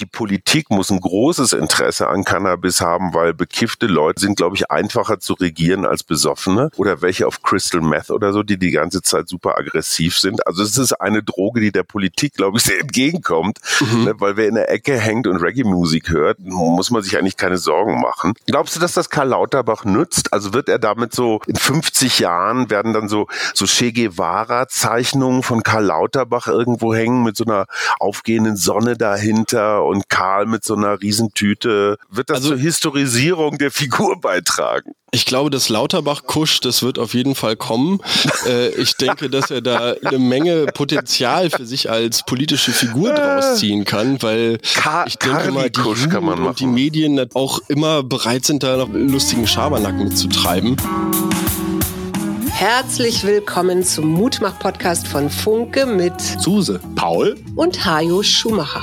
die Politik muss ein großes Interesse an Cannabis haben, weil bekiffte Leute sind, glaube ich, einfacher zu regieren als Besoffene oder welche auf Crystal Meth oder so, die die ganze Zeit super aggressiv sind. Also es ist eine Droge, die der Politik, glaube ich, sehr entgegenkommt, mhm. ne, weil wer in der Ecke hängt und Reggae-Musik hört, muss man sich eigentlich keine Sorgen machen. Glaubst du, dass das Karl Lauterbach nützt? Also wird er damit so in 50 Jahren werden dann so, so Che Guevara-Zeichnungen von Karl Lauterbach irgendwo hängen mit so einer aufgehenden Sonne dahinter und Karl mit so einer Riesentüte. Wird das also, zur Historisierung der Figur beitragen? Ich glaube, das Lauterbach-Kusch, das wird auf jeden Fall kommen. äh, ich denke, dass er da eine Menge Potenzial für sich als politische Figur draus ziehen kann, weil Ka ich denke mal, die Jugend und die Medien auch immer bereit sind, da noch lustigen Schabernack mitzutreiben. Herzlich willkommen zum Mutmach-Podcast von Funke mit Suse, Paul und Hajo Schumacher.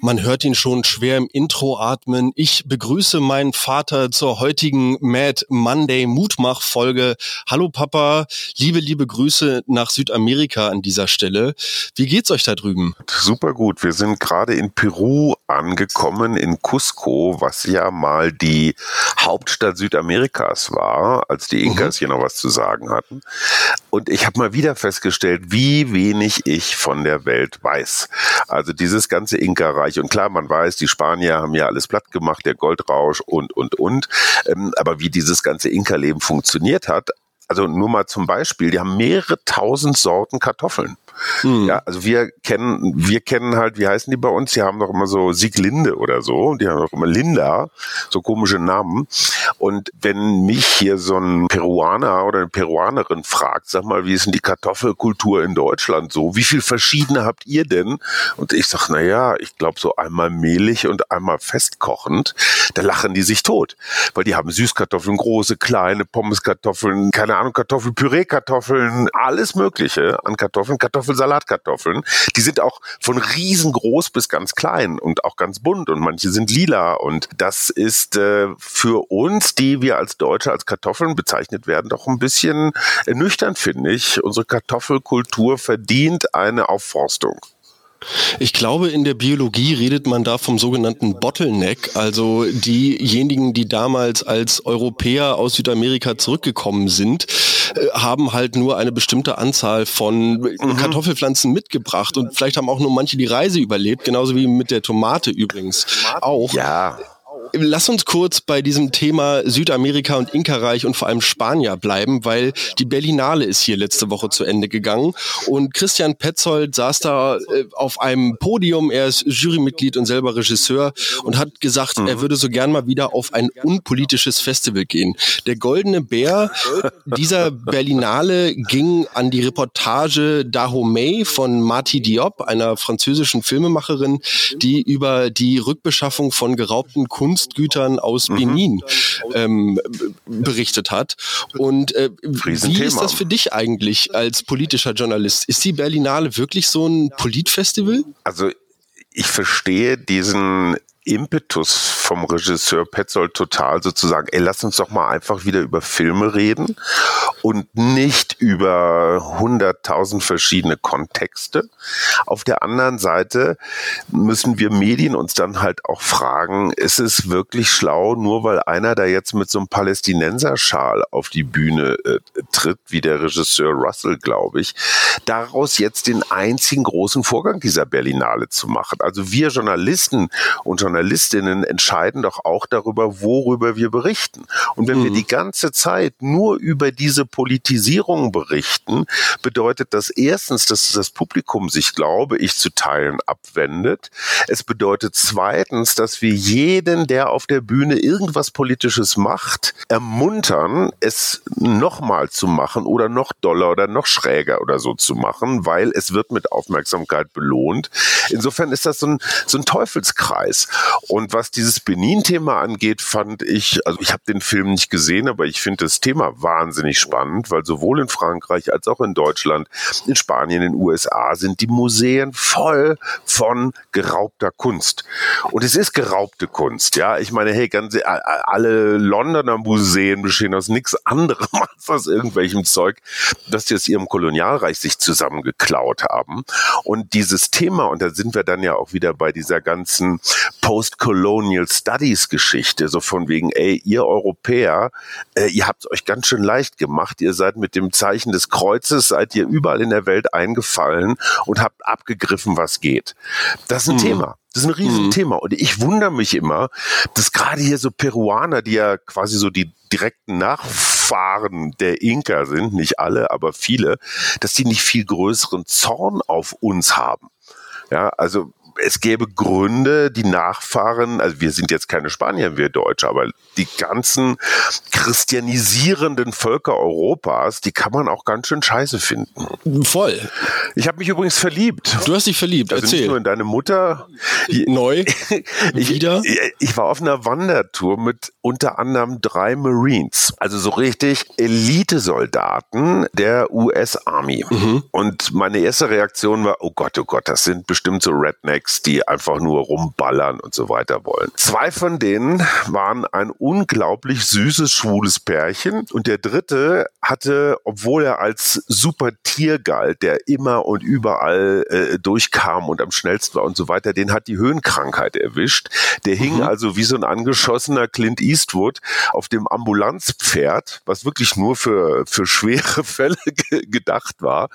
Man hört ihn schon schwer im Intro atmen. Ich begrüße meinen Vater zur heutigen Mad Monday Mutmach Folge. Hallo Papa, liebe, liebe Grüße nach Südamerika an dieser Stelle. Wie geht's euch da drüben? Super gut. Wir sind gerade in Peru angekommen, in Cusco, was ja mal die Hauptstadt Südamerikas war, als die Inkas mhm. hier noch was zu sagen hatten. Und ich habe mal wieder festgestellt, wie wenig ich von der Welt weiß. Also dieses ganze Inka Reich. Und klar, man weiß, die Spanier haben ja alles platt gemacht, der Goldrausch und, und, und. Ähm, aber wie dieses ganze Inka-Leben funktioniert hat, also nur mal zum Beispiel, die haben mehrere tausend Sorten Kartoffeln. Mhm. Ja, also wir kennen, wir kennen halt, wie heißen die bei uns? Die haben doch immer so Sieglinde oder so. Die haben doch immer Linda, so komische Namen. Und wenn mich hier so ein Peruaner oder eine Peruanerin fragt, sag mal, wie ist denn die Kartoffelkultur in Deutschland so? Wie viel verschiedene habt ihr denn? Und ich sag, na ja, ich glaube so einmal mehlig und einmal festkochend. Da lachen die sich tot, weil die haben Süßkartoffeln, große, kleine Pommeskartoffeln, keine Ahnung, Kartoffeln, Püree-Kartoffeln, alles Mögliche an Kartoffeln, Kartoffeln Kartoffeln, Salatkartoffeln. Die sind auch von riesengroß bis ganz klein und auch ganz bunt und manche sind lila. Und das ist äh, für uns, die wir als Deutsche als Kartoffeln bezeichnet werden, doch ein bisschen ernüchternd, finde ich. Unsere Kartoffelkultur verdient eine Aufforstung. Ich glaube, in der Biologie redet man da vom sogenannten Bottleneck, also diejenigen, die damals als Europäer aus Südamerika zurückgekommen sind, äh, haben halt nur eine bestimmte Anzahl von mhm. Kartoffelpflanzen mitgebracht und vielleicht haben auch nur manche die Reise überlebt, genauso wie mit der Tomate übrigens auch. Ja. Lass uns kurz bei diesem Thema Südamerika und Inka-Reich und vor allem Spanier bleiben, weil die Berlinale ist hier letzte Woche zu Ende gegangen und Christian Petzold saß da äh, auf einem Podium, er ist Jurymitglied und selber Regisseur und hat gesagt, mhm. er würde so gern mal wieder auf ein unpolitisches Festival gehen. Der Goldene Bär dieser Berlinale ging an die Reportage Dahomey von Marty Diop, einer französischen Filmemacherin, die über die Rückbeschaffung von geraubten Kunst Kunstgütern aus mhm. Benin ähm, berichtet hat. Und äh, wie ist das für dich eigentlich als politischer Journalist? Ist die Berlinale wirklich so ein Politfestival? Also ich verstehe diesen Impetus vom Regisseur Petzold total sozusagen, ey, lass uns doch mal einfach wieder über Filme reden und nicht über hunderttausend verschiedene Kontexte. Auf der anderen Seite müssen wir Medien uns dann halt auch fragen, ist es wirklich schlau, nur weil einer da jetzt mit so einem Palästinenserschal auf die Bühne äh, tritt, wie der Regisseur Russell, glaube ich, daraus jetzt den einzigen großen Vorgang dieser Berlinale zu machen. Also wir Journalisten und Journalisten Journalistinnen entscheiden doch auch darüber, worüber wir berichten. Und wenn mhm. wir die ganze Zeit nur über diese Politisierung berichten, bedeutet das erstens, dass das Publikum sich, glaube ich, zu Teilen abwendet. Es bedeutet zweitens, dass wir jeden, der auf der Bühne irgendwas Politisches macht, ermuntern, es nochmal zu machen oder noch doller oder noch schräger oder so zu machen, weil es wird mit Aufmerksamkeit belohnt. Insofern ist das so ein, so ein Teufelskreis. Und was dieses Benin-Thema angeht, fand ich, also ich habe den Film nicht gesehen, aber ich finde das Thema wahnsinnig spannend, weil sowohl in Frankreich als auch in Deutschland, in Spanien, in den USA sind die Museen voll von geraubter Kunst. Und es ist geraubte Kunst, ja. Ich meine, hey, ganz, alle Londoner Museen bestehen aus nichts anderem als aus irgendwelchem Zeug, das die aus ihrem Kolonialreich sich zusammengeklaut haben. Und dieses Thema, und da sind wir dann ja auch wieder bei dieser ganzen Post-Colonial Studies Geschichte, so von wegen, ey, ihr Europäer, äh, ihr habt es euch ganz schön leicht gemacht. Ihr seid mit dem Zeichen des Kreuzes, seid ihr überall in der Welt eingefallen und habt abgegriffen, was geht. Das ist ein mhm. Thema. Das ist ein Riesenthema. Mhm. Und ich wundere mich immer, dass gerade hier so Peruaner, die ja quasi so die direkten Nachfahren der Inka sind, nicht alle, aber viele, dass die nicht viel größeren Zorn auf uns haben. Ja, also es gäbe Gründe, die Nachfahren, also wir sind jetzt keine Spanier, wir Deutsche, aber die ganzen christianisierenden Völker Europas, die kann man auch ganz schön scheiße finden. Voll. Ich habe mich übrigens verliebt. Du hast dich verliebt, also erzähl. Nicht nur in deine Mutter. Neu. ich, Wieder? Ich war auf einer Wandertour mit unter anderem drei Marines, also so richtig Elitesoldaten der US Army. Mhm. Und meine erste Reaktion war, oh Gott, oh Gott, das sind bestimmt so Rednecks Tracks, die einfach nur rumballern und so weiter wollen. Zwei von denen waren ein unglaublich süßes, schwules Pärchen und der dritte hatte, obwohl er als super Tier galt, der immer und überall äh, durchkam und am schnellsten war und so weiter, den hat die Höhenkrankheit erwischt. Der hing mhm. also wie so ein angeschossener Clint Eastwood auf dem Ambulanzpferd, was wirklich nur für, für schwere Fälle gedacht war.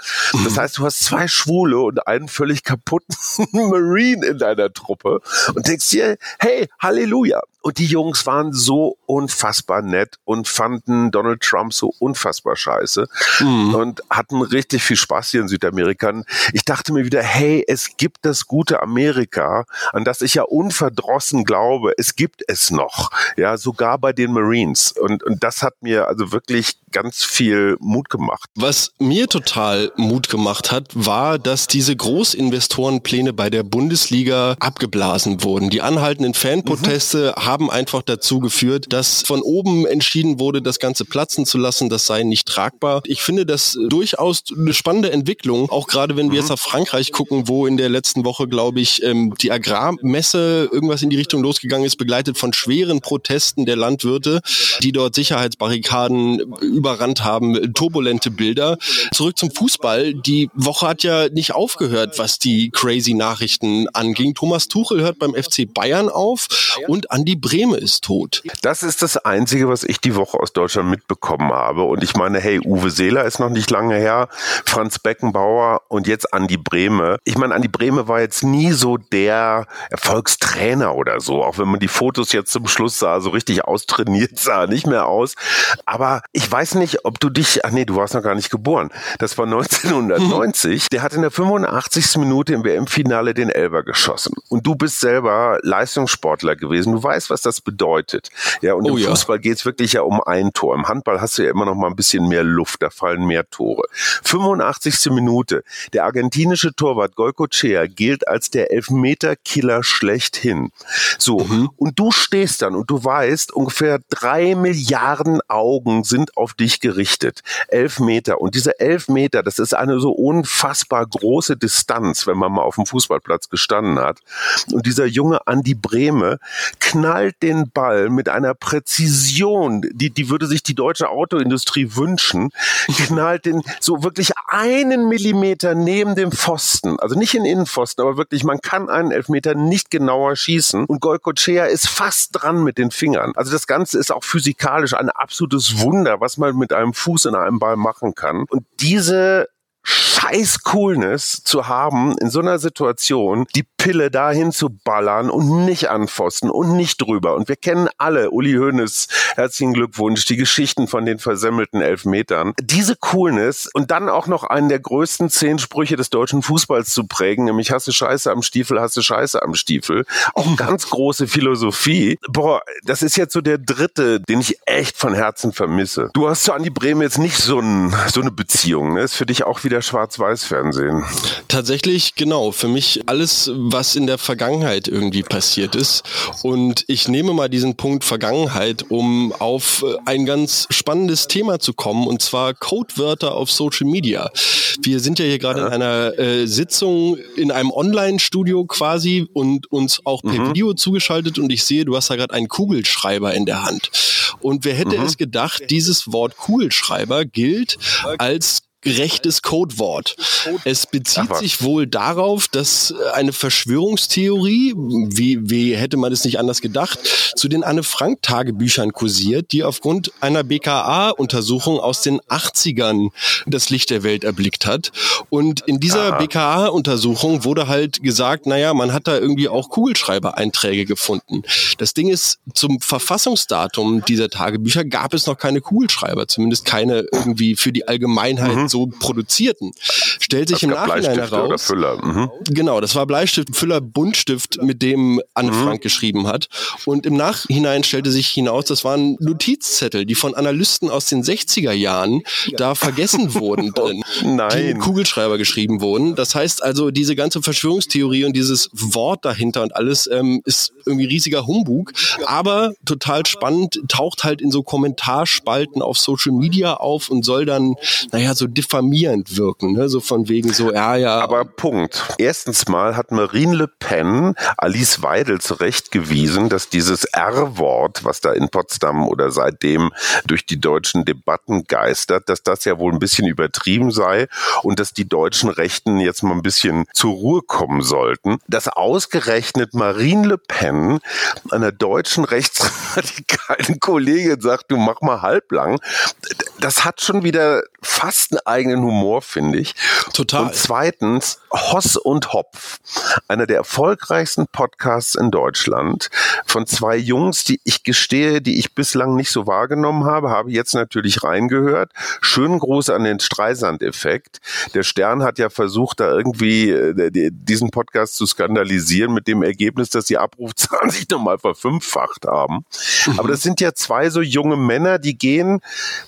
Das heißt, du hast zwei Schwule und einen völlig kaputten Marine Green in deiner Truppe und denkst dir, hey, Halleluja. Und die Jungs waren so unfassbar nett und fanden Donald Trump so unfassbar scheiße mhm. und hatten richtig viel Spaß hier in Südamerika. Ich dachte mir wieder, hey, es gibt das gute Amerika, an das ich ja unverdrossen glaube, es gibt es noch. Ja, sogar bei den Marines. Und, und das hat mir also wirklich ganz viel Mut gemacht. Was mir total Mut gemacht hat, war, dass diese Großinvestorenpläne bei der Bundesliga abgeblasen wurden. Die anhaltenden Fanproteste mhm. haben haben einfach dazu geführt, dass von oben entschieden wurde, das Ganze platzen zu lassen. Das sei nicht tragbar. Ich finde das durchaus eine spannende Entwicklung, auch gerade wenn wir jetzt mhm. auf Frankreich gucken, wo in der letzten Woche, glaube ich, ähm, die Agrarmesse irgendwas in die Richtung losgegangen ist, begleitet von schweren Protesten der Landwirte, die dort Sicherheitsbarrikaden überrannt haben, turbulente Bilder. Zurück zum Fußball. Die Woche hat ja nicht aufgehört, was die crazy Nachrichten anging. Thomas Tuchel hört beim FC Bayern auf und Andi Breme ist tot. Das ist das Einzige, was ich die Woche aus Deutschland mitbekommen habe. Und ich meine, hey, Uwe Seeler ist noch nicht lange her, Franz Beckenbauer und jetzt Andi Breme. Ich meine, Andi Breme war jetzt nie so der Erfolgstrainer oder so, auch wenn man die Fotos jetzt zum Schluss sah, so richtig austrainiert sah, nicht mehr aus. Aber ich weiß nicht, ob du dich, ach nee, du warst noch gar nicht geboren. Das war 1990. Der hat in der 85. Minute im WM-Finale den Elber geschossen. Und du bist selber Leistungssportler gewesen. Du weißt, was das bedeutet. Ja, und oh, im Fußball ja. geht es wirklich ja um ein Tor. Im Handball hast du ja immer noch mal ein bisschen mehr Luft, da fallen mehr Tore. 85. Minute. Der argentinische Torwart Goicochea gilt als der Elfmeter-Killer schlechthin. So, mhm. und du stehst dann und du weißt, ungefähr drei Milliarden Augen sind auf dich gerichtet. Elf Meter. Und diese elf Meter, das ist eine so unfassbar große Distanz, wenn man mal auf dem Fußballplatz gestanden hat. Und dieser junge Andi Breme knallt den Ball mit einer Präzision, die, die würde sich die deutsche Autoindustrie wünschen, knallt den so wirklich einen Millimeter neben dem Pfosten, also nicht in Innenpfosten, aber wirklich, man kann einen Elfmeter nicht genauer schießen und Golcochea ist fast dran mit den Fingern. Also das Ganze ist auch physikalisch ein absolutes Wunder, was man mit einem Fuß in einem Ball machen kann. Und diese scheiß Coolness zu haben, in so einer Situation die Pille dahin zu ballern und nicht anfossen und nicht drüber. Und wir kennen alle, Uli Hoeneß, herzlichen Glückwunsch, die Geschichten von den versemmelten Elfmetern. Diese Coolness und dann auch noch einen der größten zehn Sprüche des deutschen Fußballs zu prägen, nämlich hasse Scheiße am Stiefel, hasse Scheiße am Stiefel. Auch ganz große Philosophie. Boah, das ist jetzt so der dritte, den ich echt von Herzen vermisse. Du hast zu Andi Bremen jetzt nicht so, ein, so eine Beziehung, ne? Ist für dich auch wieder schwarz Schwarz-Weiß-Fernsehen. Tatsächlich, genau. Für mich alles, was in der Vergangenheit irgendwie passiert ist. Und ich nehme mal diesen Punkt Vergangenheit, um auf äh, ein ganz spannendes Thema zu kommen, und zwar Codewörter auf Social Media. Wir sind ja hier gerade in einer äh, Sitzung in einem Online-Studio quasi und uns auch per mhm. Video zugeschaltet und ich sehe, du hast da gerade einen Kugelschreiber in der Hand. Und wer hätte mhm. es gedacht, dieses Wort Kugelschreiber gilt als gerechtes Codewort. Es bezieht sich wohl darauf, dass eine Verschwörungstheorie, wie, wie hätte man es nicht anders gedacht, zu den Anne-Frank-Tagebüchern kursiert, die aufgrund einer BKA-Untersuchung aus den 80ern das Licht der Welt erblickt hat. Und in dieser BKA-Untersuchung wurde halt gesagt, naja, man hat da irgendwie auch Kugelschreiber-Einträge gefunden. Das Ding ist, zum Verfassungsdatum dieser Tagebücher gab es noch keine Kugelschreiber, zumindest keine irgendwie für die Allgemeinheit mhm so produzierten. Stellt sich das im Nachhinein heraus. Mhm. Genau, das war Bleistift, Füller, Buntstift, mit dem Anne mhm. Frank geschrieben hat. Und im Nachhinein stellte sich hinaus, das waren Notizzettel, die von Analysten aus den 60er Jahren da vergessen wurden drin, Nein. die in Kugelschreiber geschrieben wurden. Das heißt also, diese ganze Verschwörungstheorie und dieses Wort dahinter und alles ähm, ist irgendwie riesiger Humbug, aber total spannend, taucht halt in so Kommentarspalten auf Social Media auf und soll dann, naja, so diffamierend wirken, ne? so von wegen so, ja, ja. Aber Punkt. Erstens mal hat Marine Le Pen Alice Weidel zurechtgewiesen, dass dieses R-Wort, was da in Potsdam oder seitdem durch die deutschen Debatten geistert, dass das ja wohl ein bisschen übertrieben sei und dass die deutschen Rechten jetzt mal ein bisschen zur Ruhe kommen sollten. Dass ausgerechnet Marine Le Pen einer deutschen rechtsradikalen Kollegin sagt, du mach mal halblang, das hat schon wieder fast einen eigenen Humor, finde ich. Total. Und zweitens, Hoss und Hopf, einer der erfolgreichsten Podcasts in Deutschland, von zwei Jungs, die ich gestehe, die ich bislang nicht so wahrgenommen habe, habe jetzt natürlich reingehört. Schönen Gruß an den Streisand-Effekt. Der Stern hat ja versucht, da irgendwie äh, diesen Podcast zu skandalisieren mit dem Ergebnis, dass die Abrufzahlen sich nochmal verfünffacht haben. Mhm. Aber das sind ja zwei so junge Männer, die gehen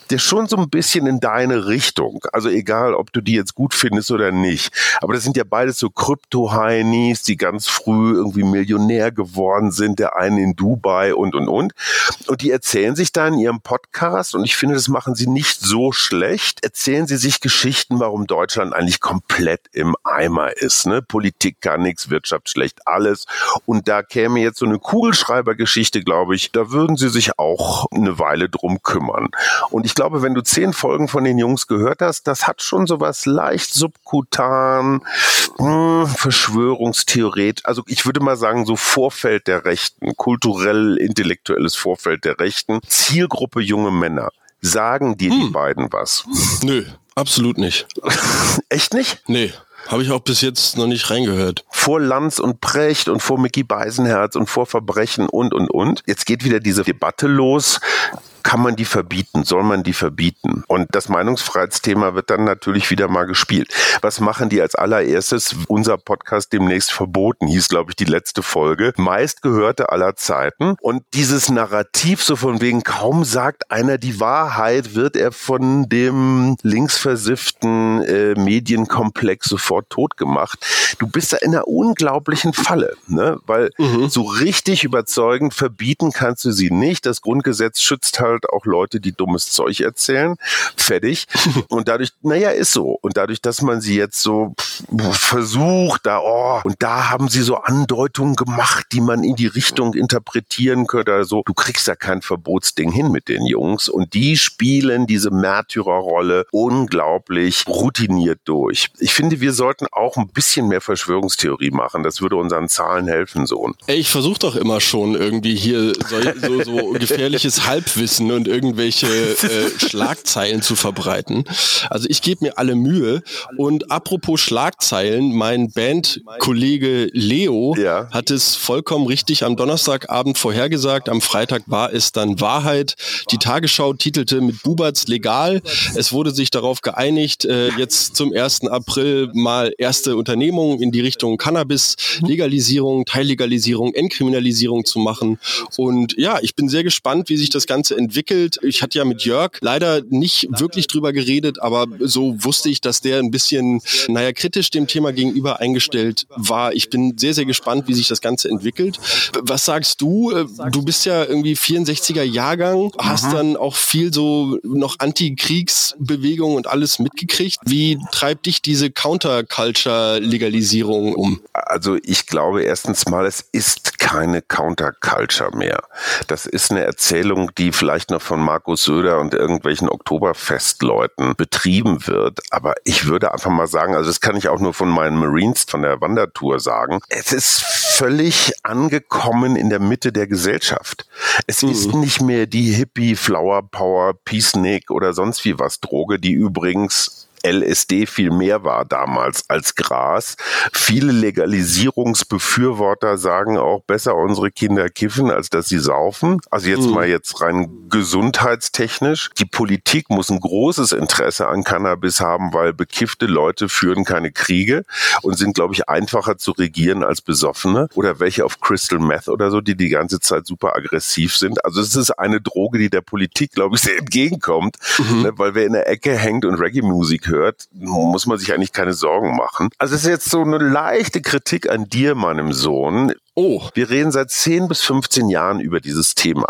der schon so ein bisschen in deine Richtung. Also egal, ob du die jetzt gut findest oder nicht. Aber das sind ja beides so Krypto-Heinis, die ganz früh irgendwie Millionär geworden sind. Der eine in Dubai und, und, und. Und die erzählen sich da in ihrem Podcast, und ich finde, das machen sie nicht so schlecht, erzählen sie sich Geschichten, warum Deutschland eigentlich komplett im Eimer ist. Ne? Politik kann nichts, Wirtschaft schlecht, alles. Und da käme jetzt so eine Kugelschreibergeschichte, glaube ich, da würden sie sich auch eine Weile drum kümmern. Und ich glaube, wenn du zehn Folgen von den Jungs gehört hast, das hat schon so was leicht subkutan, mh, hm, Verschwörungstheoret. Also ich würde mal sagen, so Vorfeld der Rechten, kulturell, intellektuelles Vorfeld der Rechten, Zielgruppe junge Männer. Sagen dir hm. die beiden was? Nö, absolut nicht. Echt nicht? Nee. Habe ich auch bis jetzt noch nicht reingehört. Vor Lanz und Precht und vor Mickey Beisenherz und vor Verbrechen und, und, und. Jetzt geht wieder diese Debatte los kann man die verbieten? Soll man die verbieten? Und das Meinungsfreiheitsthema wird dann natürlich wieder mal gespielt. Was machen die als allererstes? Unser Podcast demnächst verboten, hieß, glaube ich, die letzte Folge. Meistgehörte aller Zeiten. Und dieses Narrativ so von wegen, kaum sagt einer die Wahrheit, wird er von dem linksversifften äh, Medienkomplex sofort tot gemacht. Du bist da in einer unglaublichen Falle, ne? weil mhm. so richtig überzeugend verbieten kannst du sie nicht. Das Grundgesetz schützt halt halt auch Leute, die dummes Zeug erzählen. Fertig. Und dadurch, naja, ist so. Und dadurch, dass man sie jetzt so versucht, da, oh, und da haben sie so Andeutungen gemacht, die man in die Richtung interpretieren könnte. Also, du kriegst ja kein Verbotsding hin mit den Jungs. Und die spielen diese Märtyrerrolle unglaublich routiniert durch. Ich finde, wir sollten auch ein bisschen mehr Verschwörungstheorie machen. Das würde unseren Zahlen helfen, Sohn. Ey, ich versuche doch immer schon irgendwie hier so, so, so gefährliches Halbwissen posten und irgendwelche äh, Schlagzeilen zu verbreiten. Also ich gebe mir alle Mühe. Und apropos Schlagzeilen, mein Bandkollege Leo ja. hat es vollkommen richtig am Donnerstagabend vorhergesagt. Am Freitag war es dann Wahrheit. Die Tagesschau titelte mit Buberts legal. Es wurde sich darauf geeinigt, äh, jetzt zum 1. April mal erste Unternehmungen in die Richtung Cannabis, Legalisierung, Teillegalisierung, Entkriminalisierung zu machen. Und ja, ich bin sehr gespannt, wie sich das Ganze entwickelt entwickelt. Ich hatte ja mit Jörg leider nicht wirklich drüber geredet, aber so wusste ich, dass der ein bisschen, naja, kritisch dem Thema gegenüber eingestellt war. Ich bin sehr, sehr gespannt, wie sich das Ganze entwickelt. Was sagst du? Du bist ja irgendwie 64er Jahrgang, hast dann auch viel so noch Anti-Kriegsbewegung und alles mitgekriegt. Wie treibt dich diese Counterculture-Legalisierung um? Also ich glaube erstens mal, es ist keine Counterculture mehr. Das ist eine Erzählung, die vielleicht noch von Markus Söder und irgendwelchen Oktoberfestleuten betrieben wird. Aber ich würde einfach mal sagen, also das kann ich auch nur von meinen Marines von der Wandertour sagen. Es ist völlig angekommen in der Mitte der Gesellschaft. Es mhm. ist nicht mehr die Hippie, Flower Power, Peacenik oder sonst wie was Droge, die übrigens LSD viel mehr war damals als Gras. Viele Legalisierungsbefürworter sagen auch besser unsere Kinder kiffen, als dass sie saufen. Also jetzt mhm. mal jetzt rein gesundheitstechnisch. Die Politik muss ein großes Interesse an Cannabis haben, weil bekiffte Leute führen keine Kriege und sind, glaube ich, einfacher zu regieren als Besoffene oder welche auf Crystal Meth oder so, die die ganze Zeit super aggressiv sind. Also es ist eine Droge, die der Politik, glaube ich, sehr entgegenkommt, mhm. ne, weil wer in der Ecke hängt und Reggae-Musik hört, hört, muss man sich eigentlich keine Sorgen machen. Also es ist jetzt so eine leichte Kritik an dir, meinem Sohn. Oh, wir reden seit 10 bis 15 Jahren über dieses Thema.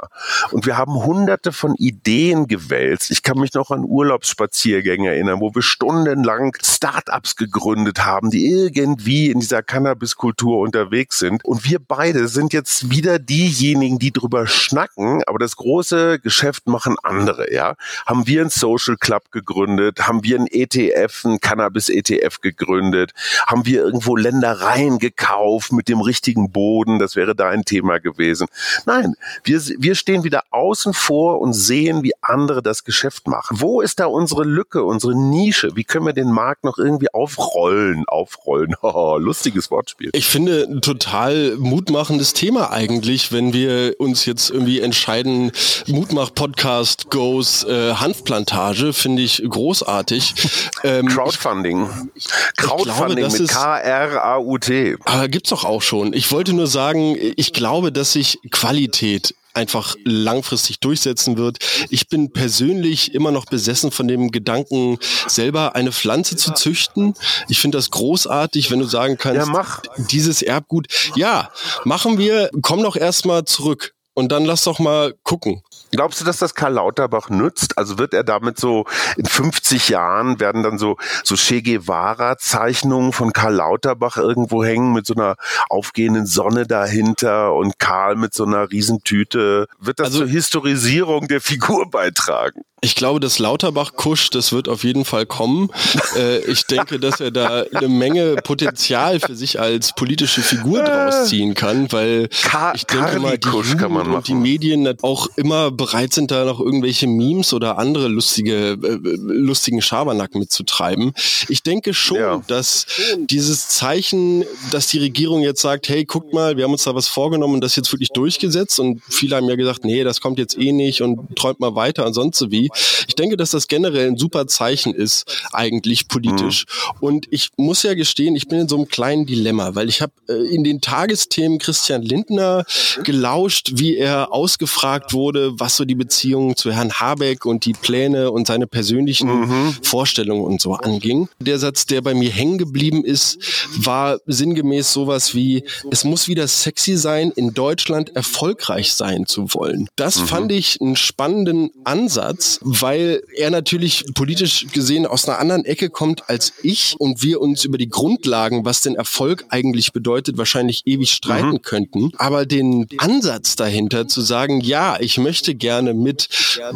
Und wir haben hunderte von Ideen gewälzt. Ich kann mich noch an Urlaubsspaziergänge erinnern, wo wir stundenlang Startups gegründet haben, die irgendwie in dieser Cannabiskultur unterwegs sind. Und wir beide sind jetzt wieder diejenigen, die drüber schnacken, aber das große Geschäft machen andere, ja. Haben wir einen Social Club gegründet? Haben wir einen ETF, einen Cannabis-ETF gegründet? Haben wir irgendwo Ländereien gekauft mit dem richtigen Boot? Boden, das wäre da ein Thema gewesen. Nein, wir, wir stehen wieder außen vor und sehen, wie andere das Geschäft machen. Wo ist da unsere Lücke, unsere Nische? Wie können wir den Markt noch irgendwie aufrollen? Aufrollen, oh, lustiges Wortspiel. Ich finde ein total mutmachendes Thema eigentlich, wenn wir uns jetzt irgendwie entscheiden, Mutmach-Podcast goes äh, Hanfplantage, finde ich großartig. Ähm, Crowdfunding. Crowdfunding glaube, mit K-R-A-U-T. Aber gibt's doch auch schon. Ich wollte nur sagen, ich glaube, dass sich Qualität einfach langfristig durchsetzen wird. Ich bin persönlich immer noch besessen von dem Gedanken, selber eine Pflanze zu züchten. Ich finde das großartig, wenn du sagen kannst, ja, dieses Erbgut, ja, machen wir, komm doch erstmal zurück und dann lass doch mal gucken. Glaubst du, dass das Karl Lauterbach nützt? Also wird er damit so in 50 Jahren werden dann so, so Che Guevara Zeichnungen von Karl Lauterbach irgendwo hängen mit so einer aufgehenden Sonne dahinter und Karl mit so einer Riesentüte. Wird das also, zur Historisierung der Figur beitragen? Ich glaube, das Lauterbach-Kusch, das wird auf jeden Fall kommen. äh, ich denke, dass er da eine Menge Potenzial für sich als politische Figur draus ziehen kann, weil Ka ich denke mal, die Jugend und die Medien auch immer bereit sind, da noch irgendwelche Memes oder andere lustige, äh, lustigen Schabernack mitzutreiben. Ich denke schon, ja. dass dieses Zeichen, dass die Regierung jetzt sagt, hey, guckt mal, wir haben uns da was vorgenommen und das jetzt wirklich durchgesetzt und viele haben ja gesagt, nee, das kommt jetzt eh nicht und träumt mal weiter und sonst so wie. Ich denke, dass das generell ein super Zeichen ist, eigentlich politisch. Mhm. Und ich muss ja gestehen, ich bin in so einem kleinen Dilemma, weil ich habe äh, in den Tagesthemen Christian Lindner gelauscht, wie er ausgefragt wurde, was so die Beziehungen zu Herrn Habeck und die Pläne und seine persönlichen mhm. Vorstellungen und so anging. Der Satz, der bei mir hängen geblieben ist, war sinngemäß sowas wie, es muss wieder sexy sein, in Deutschland erfolgreich sein zu wollen. Das mhm. fand ich einen spannenden Ansatz, weil er natürlich politisch gesehen aus einer anderen Ecke kommt als ich und wir uns über die Grundlagen, was denn Erfolg eigentlich bedeutet, wahrscheinlich ewig streiten mhm. könnten. Aber den Ansatz dahinter zu sagen, ja, ich möchte gerne mit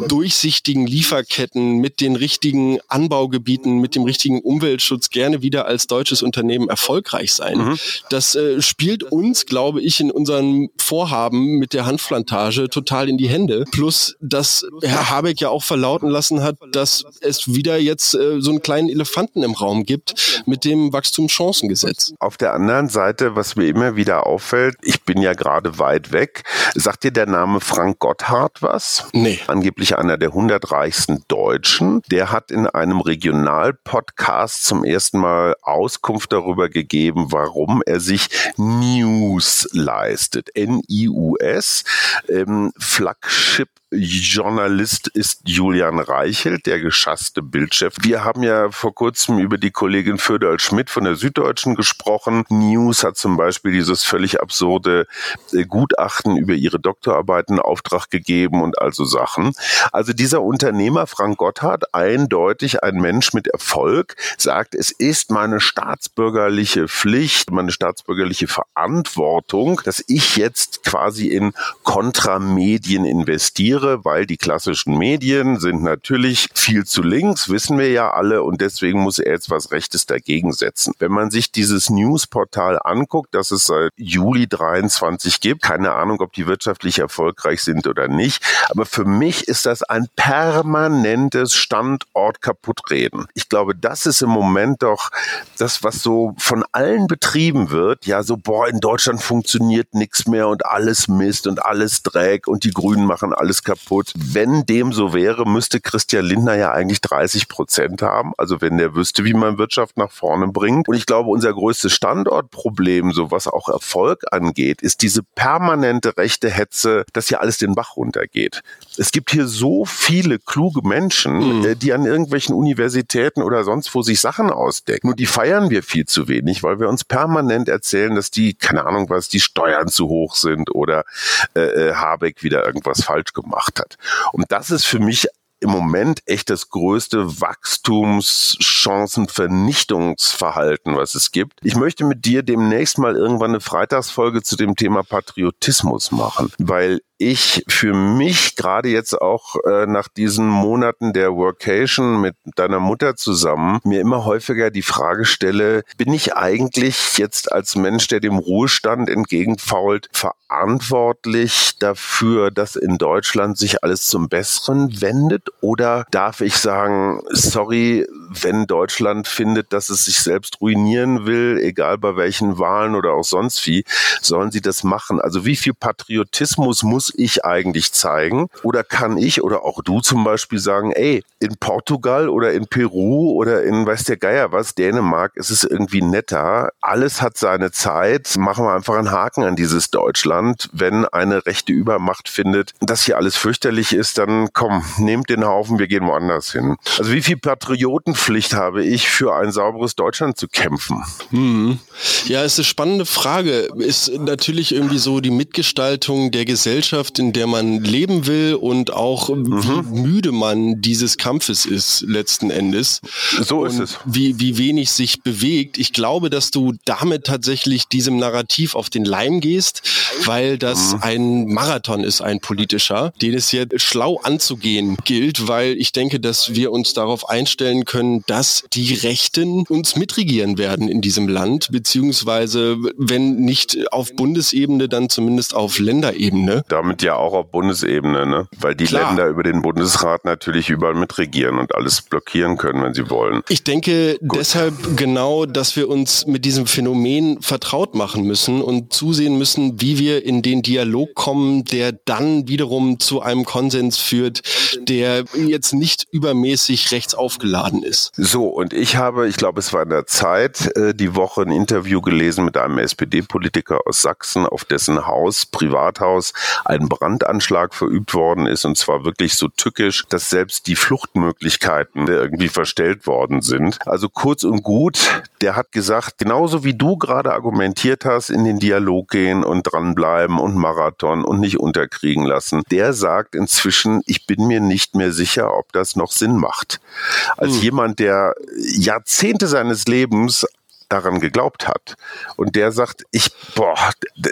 durchsichtigen Lieferketten, mit den richtigen Anbaugebieten, mit dem richtigen Umweltschutz gerne wieder als deutsches Unternehmen erfolgreich sein. Mhm. Das äh, spielt uns, glaube ich, in unserem Vorhaben mit der Hanfplantage total in die Hände. Plus, dass Herr Habeck ja auch verlauten lassen hat, dass es wieder jetzt äh, so einen kleinen Elefanten im Raum gibt mit dem Wachstumschancengesetz. Auf der anderen Seite, was mir immer wieder auffällt, ich bin ja gerade weit weg, sagt dir der Name Frank Gotthard was? Nee. Angeblich einer der 100 reichsten Deutschen. Der hat in einem Regionalpodcast zum ersten Mal Auskunft darüber gegeben, warum er sich News leistet. N-I-U-S, ähm, Flagship Journalist ist Julian Reichelt, der geschasste Bildchef. Wir haben ja vor kurzem über die Kollegin Föderl Schmidt von der Süddeutschen gesprochen. News hat zum Beispiel dieses völlig absurde äh, Gutachten über ihre Doktorarbeiten in Auftrag gegeben und also Sachen. Also dieser Unternehmer Frank Gotthard, eindeutig ein Mensch mit Erfolg, sagt, es ist meine staatsbürgerliche Pflicht, meine staatsbürgerliche Verantwortung, dass ich jetzt quasi in Kontramedien investiere, weil die klassischen Medien sind natürlich viel zu links, wissen wir ja alle, und deswegen muss er jetzt was Rechtes dagegen setzen. Wenn man sich dieses Newsportal anguckt, das es seit Juli 23 gibt, keine Ahnung, ob die wirtschaftlich erfolgreich sind oder nicht, aber für mich ist das ein permanentes Standort kaputtreden. Ich glaube, das ist im Moment doch das, was so von allen betrieben wird. Ja, so, boah, in Deutschland funktioniert nichts mehr und alles Mist und alles Dreck und die Grünen machen alles kaputt. Wenn dem so wäre, müsste Christian Lindner ja eigentlich 30 Prozent haben. Also wenn der wüsste, wie man Wirtschaft nach vorne bringt. Und ich glaube, unser größtes Standortproblem, so was auch Erfolg angeht, ist diese permanente rechte Hetze, dass hier alles den Bach runtergeht. Es gibt hier so viele kluge Menschen, mhm. die an irgendwelchen Universitäten oder sonst wo sich Sachen ausdecken. Nur die feiern wir viel zu wenig, weil wir uns permanent erzählen, dass die, keine Ahnung was, die Steuern zu hoch sind oder äh, äh Habeck wieder irgendwas falsch gemacht hat. Und das ist für mich im Moment echt das größte Wachstumschancenvernichtungsverhalten, was es gibt. Ich möchte mit dir demnächst mal irgendwann eine Freitagsfolge zu dem Thema Patriotismus machen, weil ich für mich gerade jetzt auch äh, nach diesen Monaten der Workation mit deiner Mutter zusammen mir immer häufiger die Frage stelle, bin ich eigentlich jetzt als Mensch, der dem Ruhestand entgegenfault, verantwortlich dafür, dass in Deutschland sich alles zum Besseren wendet? Oder darf ich sagen, sorry, wenn Deutschland findet, dass es sich selbst ruinieren will, egal bei welchen Wahlen oder auch sonst wie, sollen sie das machen? Also wie viel Patriotismus muss ich eigentlich zeigen? Oder kann ich oder auch du zum Beispiel sagen, ey, in Portugal oder in Peru oder in weiß der Geier was, Dänemark, ist es irgendwie netter. Alles hat seine Zeit. Machen wir einfach einen Haken an dieses Deutschland. Wenn eine rechte Übermacht findet, dass hier alles fürchterlich ist, dann komm, nehmt den Haufen, wir gehen woanders hin. Also wie viel Patriotenpflicht habe ich, für ein sauberes Deutschland zu kämpfen? Hm. Ja, ist eine spannende Frage. Ist natürlich irgendwie so die Mitgestaltung der Gesellschaft in der man leben will und auch mhm. wie müde man dieses Kampfes ist letzten Endes. So ist es. Wie, wie wenig sich bewegt. Ich glaube, dass du damit tatsächlich diesem Narrativ auf den Leim gehst, weil das mhm. ein Marathon ist, ein politischer, den es jetzt schlau anzugehen gilt, weil ich denke, dass wir uns darauf einstellen können, dass die Rechten uns mitregieren werden in diesem Land, beziehungsweise wenn nicht auf Bundesebene, dann zumindest auf Länderebene. Damit damit ja auch auf Bundesebene, ne? weil die Klar. Länder über den Bundesrat natürlich überall mitregieren und alles blockieren können, wenn sie wollen. Ich denke Gut. deshalb genau, dass wir uns mit diesem Phänomen vertraut machen müssen und zusehen müssen, wie wir in den Dialog kommen, der dann wiederum zu einem Konsens führt, der jetzt nicht übermäßig rechts aufgeladen ist. So, und ich habe, ich glaube, es war in der Zeit, äh, die Woche ein Interview gelesen mit einem SPD-Politiker aus Sachsen, auf dessen Haus, Privathaus, ein ein Brandanschlag verübt worden ist und zwar wirklich so tückisch, dass selbst die Fluchtmöglichkeiten irgendwie verstellt worden sind. Also kurz und gut, der hat gesagt, genauso wie du gerade argumentiert hast, in den Dialog gehen und dranbleiben und Marathon und nicht unterkriegen lassen. Der sagt inzwischen, ich bin mir nicht mehr sicher, ob das noch Sinn macht. Als hm. jemand, der Jahrzehnte seines Lebens daran geglaubt hat. Und der sagt, ich, boah,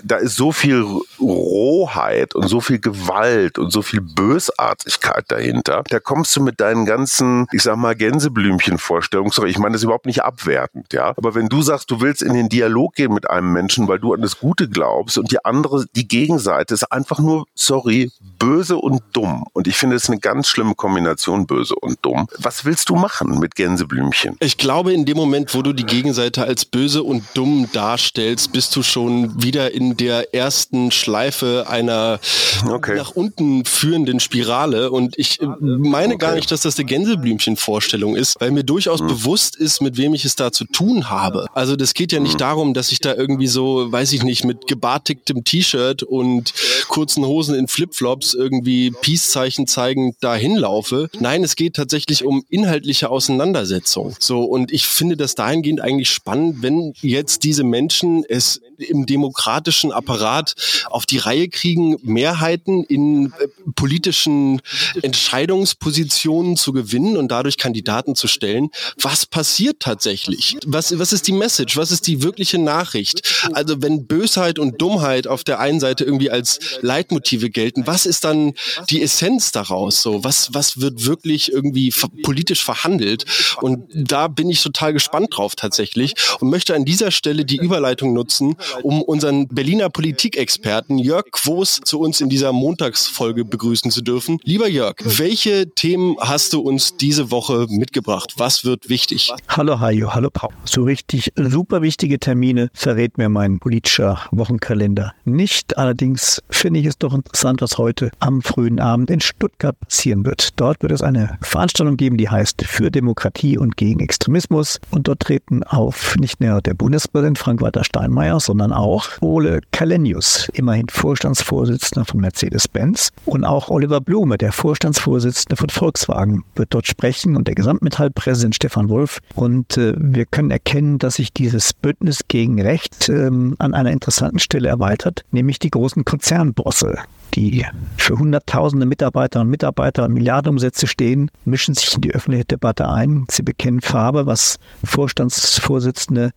da ist so viel Rohheit und so viel Gewalt und so viel Bösartigkeit dahinter. Da kommst du mit deinen ganzen, ich sag mal, Gänseblümchen-Vorstellungen, sorry, ich meine das überhaupt nicht abwertend, ja. Aber wenn du sagst, du willst in den Dialog gehen mit einem Menschen, weil du an das Gute glaubst und die andere, die Gegenseite ist einfach nur, sorry, böse und dumm. Und ich finde es eine ganz schlimme Kombination, böse und dumm. Was willst du machen mit Gänseblümchen? Ich glaube, in dem Moment, wo du die Gegenseite als böse und dumm darstellst, bist du schon wieder in der ersten Schleife einer okay. nach unten führenden Spirale. Und ich äh, meine okay. gar nicht, dass das eine Gänseblümchen-Vorstellung ist, weil mir durchaus hm. bewusst ist, mit wem ich es da zu tun habe. Also das geht ja nicht hm. darum, dass ich da irgendwie so, weiß ich nicht, mit gebartigtem T-Shirt und kurzen Hosen in Flipflops irgendwie Peace-Zeichen zeigend dahin laufe. Nein, es geht tatsächlich um inhaltliche Auseinandersetzung. So, und ich finde das dahingehend eigentlich spannend, wenn jetzt diese Menschen es im demokratischen Apparat auf die Reihe kriegen, Mehrheiten in äh, politischen Entscheidungspositionen zu gewinnen und dadurch Kandidaten zu stellen. Was passiert tatsächlich? Was, was ist die Message? Was ist die wirkliche Nachricht? Also wenn Bösheit und Dummheit auf der einen Seite irgendwie als Leitmotive gelten, was ist dann die Essenz daraus? So, was, was wird wirklich irgendwie politisch verhandelt? Und da bin ich total gespannt drauf tatsächlich und möchte an dieser Stelle die Überleitung nutzen, um unseren Berliner Politikexperten Jörg Quos zu uns in dieser Montagsfolge begrüßen zu dürfen. Lieber Jörg, welche Themen hast du uns diese Woche mitgebracht? Was wird wichtig? Hallo Hajo, hallo Paul. So richtig super wichtige Termine verrät mir mein politischer Wochenkalender nicht. Allerdings finde ich es doch interessant, was heute am frühen Abend in Stuttgart passieren wird. Dort wird es eine Veranstaltung geben, die heißt Für Demokratie und gegen Extremismus. Und dort treten auf nicht nur der Bundespräsident Frank-Walter Steinmeier, sondern auch Ole Kalenius, immerhin Vorstandsvorsitzender von Mercedes-Benz und auch Oliver Blume, der Vorstandsvorsitzende von Volkswagen, wird dort sprechen und der Gesamtmetallpräsident Stefan Wolf. Und äh, wir können erkennen, dass sich dieses Bündnis gegen Recht ähm, an einer interessanten Stelle erweitert, nämlich die großen Konzernbosse die für Hunderttausende Mitarbeiter und Mitarbeiter und Milliardenumsätze stehen, mischen sich in die öffentliche Debatte ein. Sie bekennen Farbe, was Vorstandsvorsitzende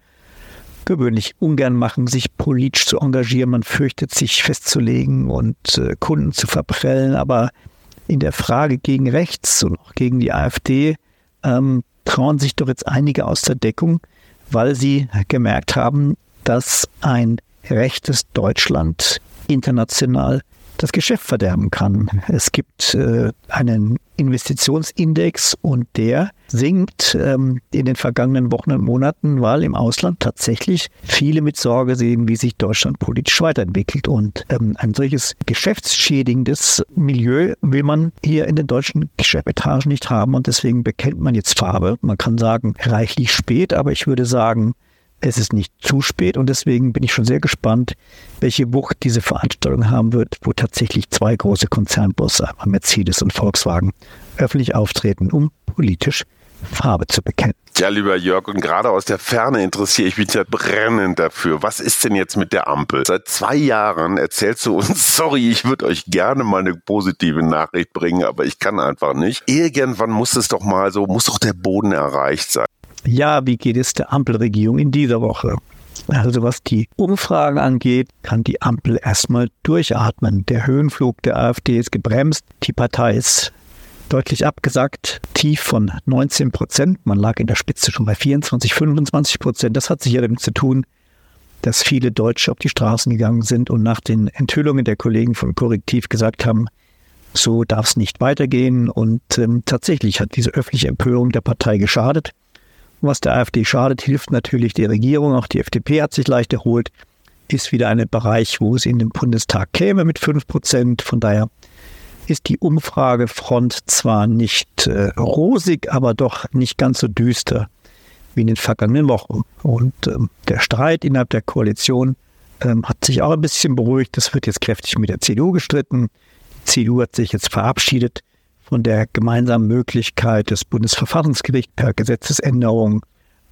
gewöhnlich ungern machen, sich politisch zu engagieren. Man fürchtet sich festzulegen und äh, Kunden zu verprellen. Aber in der Frage gegen rechts und auch gegen die AfD ähm, trauen sich doch jetzt einige aus der Deckung, weil sie gemerkt haben, dass ein rechtes Deutschland international das Geschäft verderben kann. Es gibt äh, einen Investitionsindex und der sinkt ähm, in den vergangenen Wochen und Monaten, weil im Ausland tatsächlich viele mit Sorge sehen, wie sich Deutschland politisch weiterentwickelt. Und ähm, ein solches geschäftsschädigendes Milieu will man hier in den deutschen Chefetagen nicht haben und deswegen bekennt man jetzt Farbe. Man kann sagen, reichlich spät, aber ich würde sagen, es ist nicht zu spät und deswegen bin ich schon sehr gespannt, welche Wucht diese Veranstaltung haben wird, wo tatsächlich zwei große Konzernbosse, Mercedes und Volkswagen, öffentlich auftreten, um politisch Farbe zu bekennen. Ja, lieber Jörg, und gerade aus der Ferne interessiere ich mich ja brennend dafür. Was ist denn jetzt mit der Ampel? Seit zwei Jahren erzählst du uns, sorry, ich würde euch gerne mal eine positive Nachricht bringen, aber ich kann einfach nicht. Irgendwann muss es doch mal so, muss doch der Boden erreicht sein. Ja, wie geht es der Ampelregierung in dieser Woche? Also was die Umfragen angeht, kann die Ampel erstmal durchatmen. Der Höhenflug der AfD ist gebremst. Die Partei ist deutlich abgesagt, tief von 19 Prozent. Man lag in der Spitze schon bei 24, 25 Prozent. Das hat sicher damit zu tun, dass viele Deutsche auf die Straßen gegangen sind und nach den Enthüllungen der Kollegen von Korrektiv gesagt haben, so darf es nicht weitergehen. Und ähm, tatsächlich hat diese öffentliche Empörung der Partei geschadet. Was der AfD schadet, hilft natürlich der Regierung. Auch die FDP hat sich leicht erholt. Ist wieder ein Bereich, wo es in den Bundestag käme mit 5 Prozent. Von daher ist die Umfragefront zwar nicht äh, rosig, aber doch nicht ganz so düster wie in den vergangenen Wochen. Und ähm, der Streit innerhalb der Koalition ähm, hat sich auch ein bisschen beruhigt. Das wird jetzt kräftig mit der CDU gestritten. Die CDU hat sich jetzt verabschiedet von der gemeinsamen Möglichkeit des Bundesverfassungsgerichts per Gesetzesänderung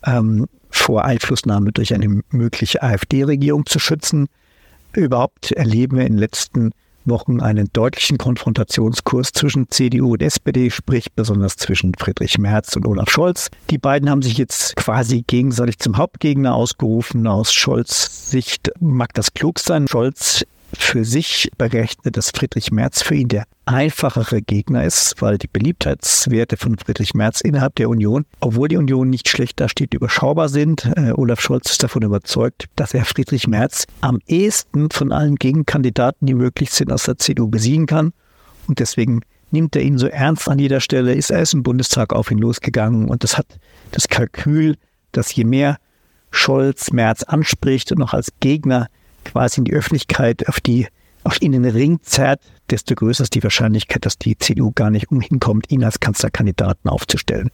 ähm, vor Einflussnahme durch eine mögliche AfD-Regierung zu schützen. Überhaupt erleben wir in den letzten Wochen einen deutlichen Konfrontationskurs zwischen CDU und SPD, sprich besonders zwischen Friedrich Merz und Olaf Scholz. Die beiden haben sich jetzt quasi gegenseitig zum Hauptgegner ausgerufen. Aus Scholz Sicht mag das klug sein. Scholz für sich berechnet, dass Friedrich Merz für ihn der einfachere Gegner ist, weil die Beliebtheitswerte von Friedrich Merz innerhalb der Union, obwohl die Union nicht schlecht dasteht, überschaubar sind. Äh, Olaf Scholz ist davon überzeugt, dass er Friedrich Merz am ehesten von allen Gegenkandidaten, die möglich sind, aus der CDU besiegen kann. Und deswegen nimmt er ihn so ernst an jeder Stelle, ist er im Bundestag auf ihn losgegangen und das hat das Kalkül, dass je mehr Scholz, Merz anspricht und noch als Gegner quasi in die Öffentlichkeit auf die auf ihn in den Ring zerrt, desto größer ist die Wahrscheinlichkeit, dass die CDU gar nicht umhin kommt, ihn als Kanzlerkandidaten aufzustellen.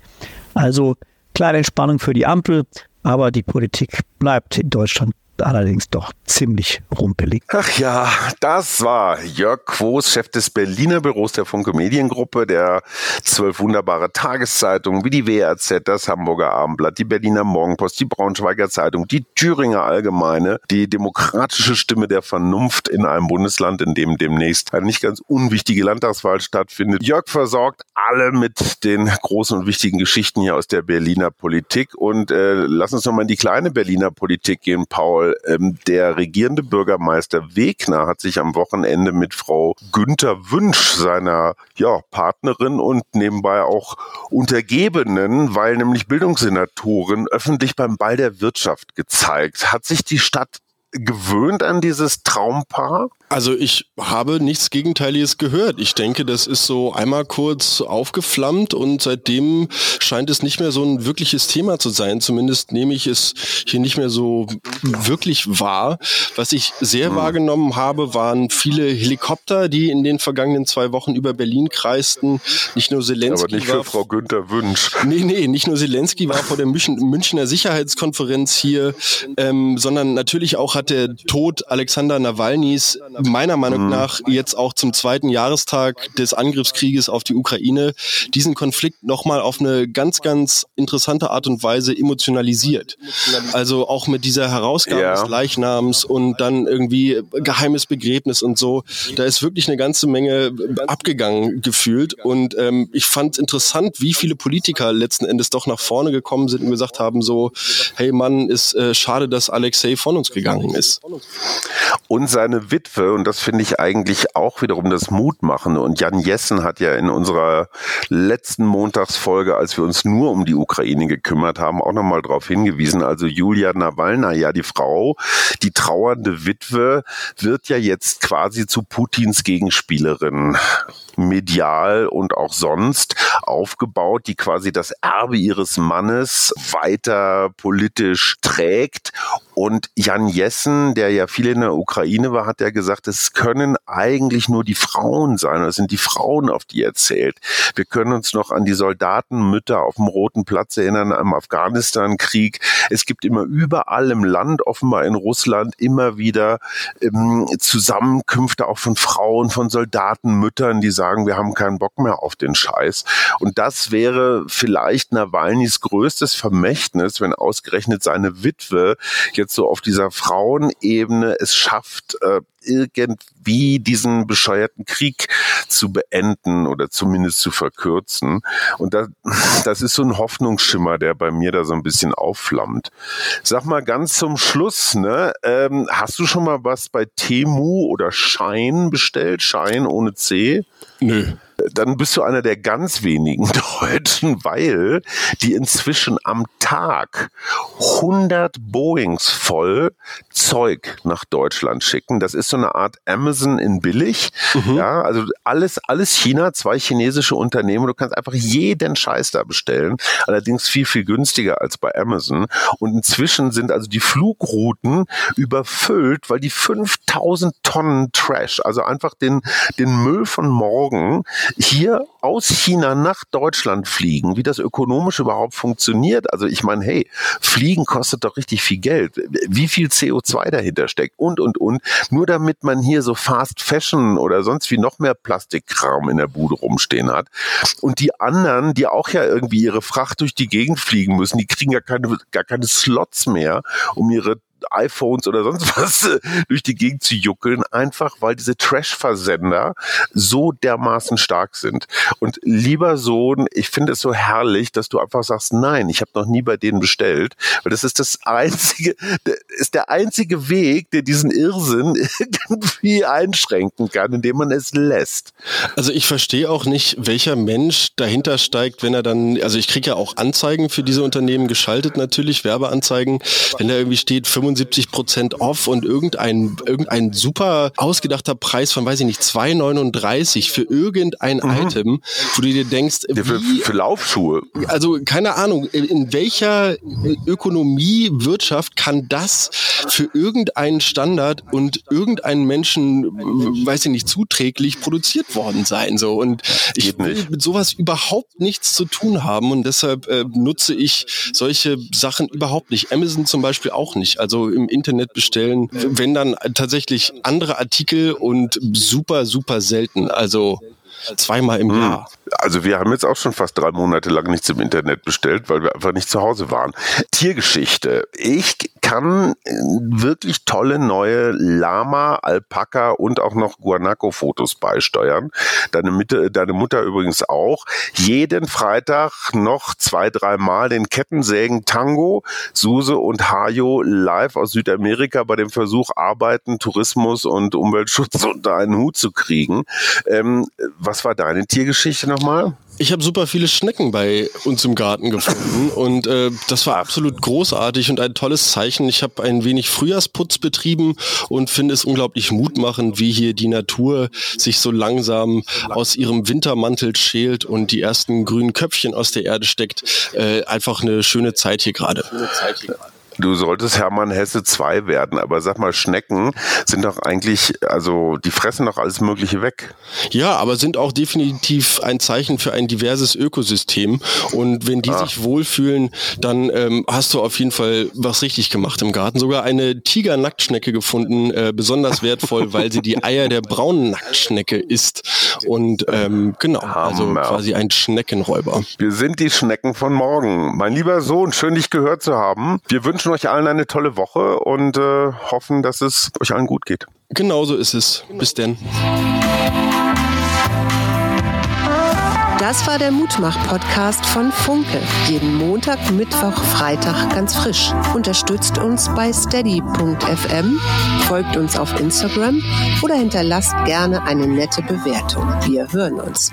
Also kleine Entspannung für die Ampel, aber die Politik bleibt in Deutschland allerdings doch ziemlich rumpelig. Ach ja, das war Jörg Quos, Chef des Berliner Büros der Funke Mediengruppe, der zwölf wunderbare Tageszeitungen wie die WRZ, das Hamburger Abendblatt, die Berliner Morgenpost, die Braunschweiger Zeitung, die Thüringer Allgemeine, die demokratische Stimme der Vernunft in einem Bundesland, in dem demnächst eine nicht ganz unwichtige Landtagswahl stattfindet. Jörg versorgt alle mit den großen und wichtigen Geschichten hier aus der Berliner Politik und äh, lass uns nochmal in die kleine Berliner Politik gehen, Paul. Paul. Ähm, der regierende Bürgermeister Wegner hat sich am Wochenende mit Frau Günther Wünsch, seiner ja, Partnerin und nebenbei auch Untergebenen, weil nämlich Bildungssenatorin, öffentlich beim Ball der Wirtschaft gezeigt. Hat sich die Stadt gewöhnt an dieses Traumpaar? Also ich habe nichts Gegenteiliges gehört. Ich denke, das ist so einmal kurz aufgeflammt und seitdem scheint es nicht mehr so ein wirkliches Thema zu sein. Zumindest nehme ich es hier nicht mehr so wirklich wahr. Was ich sehr hm. wahrgenommen habe, waren viele Helikopter, die in den vergangenen zwei Wochen über Berlin kreisten. Nicht nur Zelensky. Aber nicht für Frau Günther Wünsch. Nee, nee, nicht nur Zelensky war vor der Münchner Sicherheitskonferenz hier, ähm, sondern natürlich auch hat der Tod Alexander Nawalnys meiner Meinung mhm. nach jetzt auch zum zweiten Jahrestag des Angriffskrieges auf die Ukraine diesen Konflikt nochmal auf eine ganz, ganz interessante Art und Weise emotionalisiert. Also auch mit dieser Herausgabe ja. des Leichnams und dann irgendwie geheimes Begräbnis und so. Da ist wirklich eine ganze Menge abgegangen gefühlt. Und ähm, ich fand interessant, wie viele Politiker letzten Endes doch nach vorne gekommen sind und gesagt haben, so, hey Mann, ist äh, schade, dass Alexei von uns gegangen ist. Und seine Witwe und das finde ich eigentlich auch wiederum das Mutmachende. Und Jan Jessen hat ja in unserer letzten Montagsfolge, als wir uns nur um die Ukraine gekümmert haben, auch nochmal darauf hingewiesen. Also Julia Nawalna, ja die Frau, die trauernde Witwe, wird ja jetzt quasi zu Putins Gegenspielerin medial und auch sonst aufgebaut, die quasi das Erbe ihres Mannes weiter politisch trägt. Und Jan Jessen, der ja viel in der Ukraine war, hat ja gesagt, es können eigentlich nur die Frauen sein. Es sind die Frauen, auf die er zählt. Wir können uns noch an die Soldatenmütter auf dem Roten Platz erinnern, am Afghanistan-Krieg. Es gibt immer überall im Land, offenbar in Russland, immer wieder ähm, Zusammenkünfte auch von Frauen, von Soldatenmüttern, die sagen, wir haben keinen Bock mehr auf den Scheiß. Und das wäre vielleicht Nawalnys größtes Vermächtnis, wenn ausgerechnet seine Witwe jetzt so auf dieser Frauenebene es schafft, äh, irgendwie diesen bescheuerten Krieg zu beenden oder zumindest zu verkürzen. Und da, das ist so ein Hoffnungsschimmer, der bei mir da so ein bisschen aufflammt. Sag mal ganz zum Schluss, ne, ähm, hast du schon mal was bei Temu oder Schein bestellt? Schein ohne C? Nö dann bist du einer der ganz wenigen Deutschen, weil die inzwischen am Tag 100 Boeings voll Zeug nach Deutschland schicken. Das ist so eine Art Amazon in billig. Mhm. Ja, also alles, alles China, zwei chinesische Unternehmen. Du kannst einfach jeden Scheiß da bestellen. Allerdings viel, viel günstiger als bei Amazon. Und inzwischen sind also die Flugrouten überfüllt, weil die 5000 Tonnen Trash, also einfach den, den Müll von morgen hier aus China nach Deutschland fliegen, wie das ökonomisch überhaupt funktioniert. Also ich meine, hey, Fliegen kostet doch richtig viel Geld. Wie viel CO2 dahinter steckt und, und, und. Nur damit man hier so Fast Fashion oder sonst wie noch mehr Plastikkram in der Bude rumstehen hat. Und die anderen, die auch ja irgendwie ihre Fracht durch die Gegend fliegen müssen, die kriegen ja keine, gar keine Slots mehr, um ihre iPhones oder sonst was äh, durch die Gegend zu juckeln, einfach weil diese Trash-Versender so dermaßen stark sind. Und lieber Sohn, ich finde es so herrlich, dass du einfach sagst, nein, ich habe noch nie bei denen bestellt, weil das ist das einzige, ist der einzige Weg, der diesen Irrsinn irgendwie einschränken kann, indem man es lässt. Also ich verstehe auch nicht, welcher Mensch dahinter steigt, wenn er dann, also ich kriege ja auch Anzeigen für diese Unternehmen geschaltet natürlich, Werbeanzeigen, wenn da irgendwie steht 25 75 Prozent off und irgendein, irgendein super ausgedachter Preis von, weiß ich nicht, 2,39 für irgendein mhm. Item, wo du dir denkst, wie, für, für Laufschuhe. Also keine Ahnung, in welcher Ökonomie, Wirtschaft kann das für irgendeinen Standard und irgendeinen Menschen, weiß ich nicht, zuträglich produziert worden sein? So und ich will mit sowas überhaupt nichts zu tun haben und deshalb äh, nutze ich solche Sachen überhaupt nicht. Amazon zum Beispiel auch nicht. Also im Internet bestellen, wenn dann tatsächlich andere Artikel und super, super selten. Also zweimal im hm. Jahr. Also wir haben jetzt auch schon fast drei Monate lang nichts im Internet bestellt, weil wir einfach nicht zu Hause waren. Tiergeschichte. Ich kann äh, wirklich tolle neue Lama, Alpaka und auch noch Guanaco-Fotos beisteuern. Deine, Mitte, deine Mutter übrigens auch. Jeden Freitag noch zwei, dreimal den Kettensägen Tango, Suse und Hajo live aus Südamerika bei dem Versuch, Arbeiten, Tourismus und Umweltschutz unter einen Hut zu kriegen. Ähm, was war deine Tiergeschichte nochmal? Ich habe super viele Schnecken bei uns im Garten gefunden und äh, das war absolut großartig und ein tolles Zeichen. Ich habe ein wenig Frühjahrsputz betrieben und finde es unglaublich mutmachend, wie hier die Natur sich so langsam aus ihrem Wintermantel schält und die ersten grünen Köpfchen aus der Erde steckt. Äh, einfach eine schöne Zeit hier gerade. Du solltest Hermann Hesse 2 werden, aber sag mal, Schnecken sind doch eigentlich, also die fressen doch alles Mögliche weg. Ja, aber sind auch definitiv ein Zeichen für ein diverses Ökosystem. Und wenn die ah. sich wohlfühlen, dann ähm, hast du auf jeden Fall was richtig gemacht im Garten. Sogar eine Tiger-Nacktschnecke gefunden, äh, besonders wertvoll, weil sie die Eier der braunen Nacktschnecke isst. Und ähm, genau, also quasi ein Schneckenräuber. Wir sind die Schnecken von morgen. Mein lieber Sohn, schön dich gehört zu haben. Wir wünschen euch allen eine tolle Woche und äh, hoffen, dass es euch allen gut geht. Genauso ist es. Bis denn. Das war der Mutmach-Podcast von Funke. Jeden Montag, Mittwoch, Freitag ganz frisch. Unterstützt uns bei steady.fm, folgt uns auf Instagram oder hinterlasst gerne eine nette Bewertung. Wir hören uns.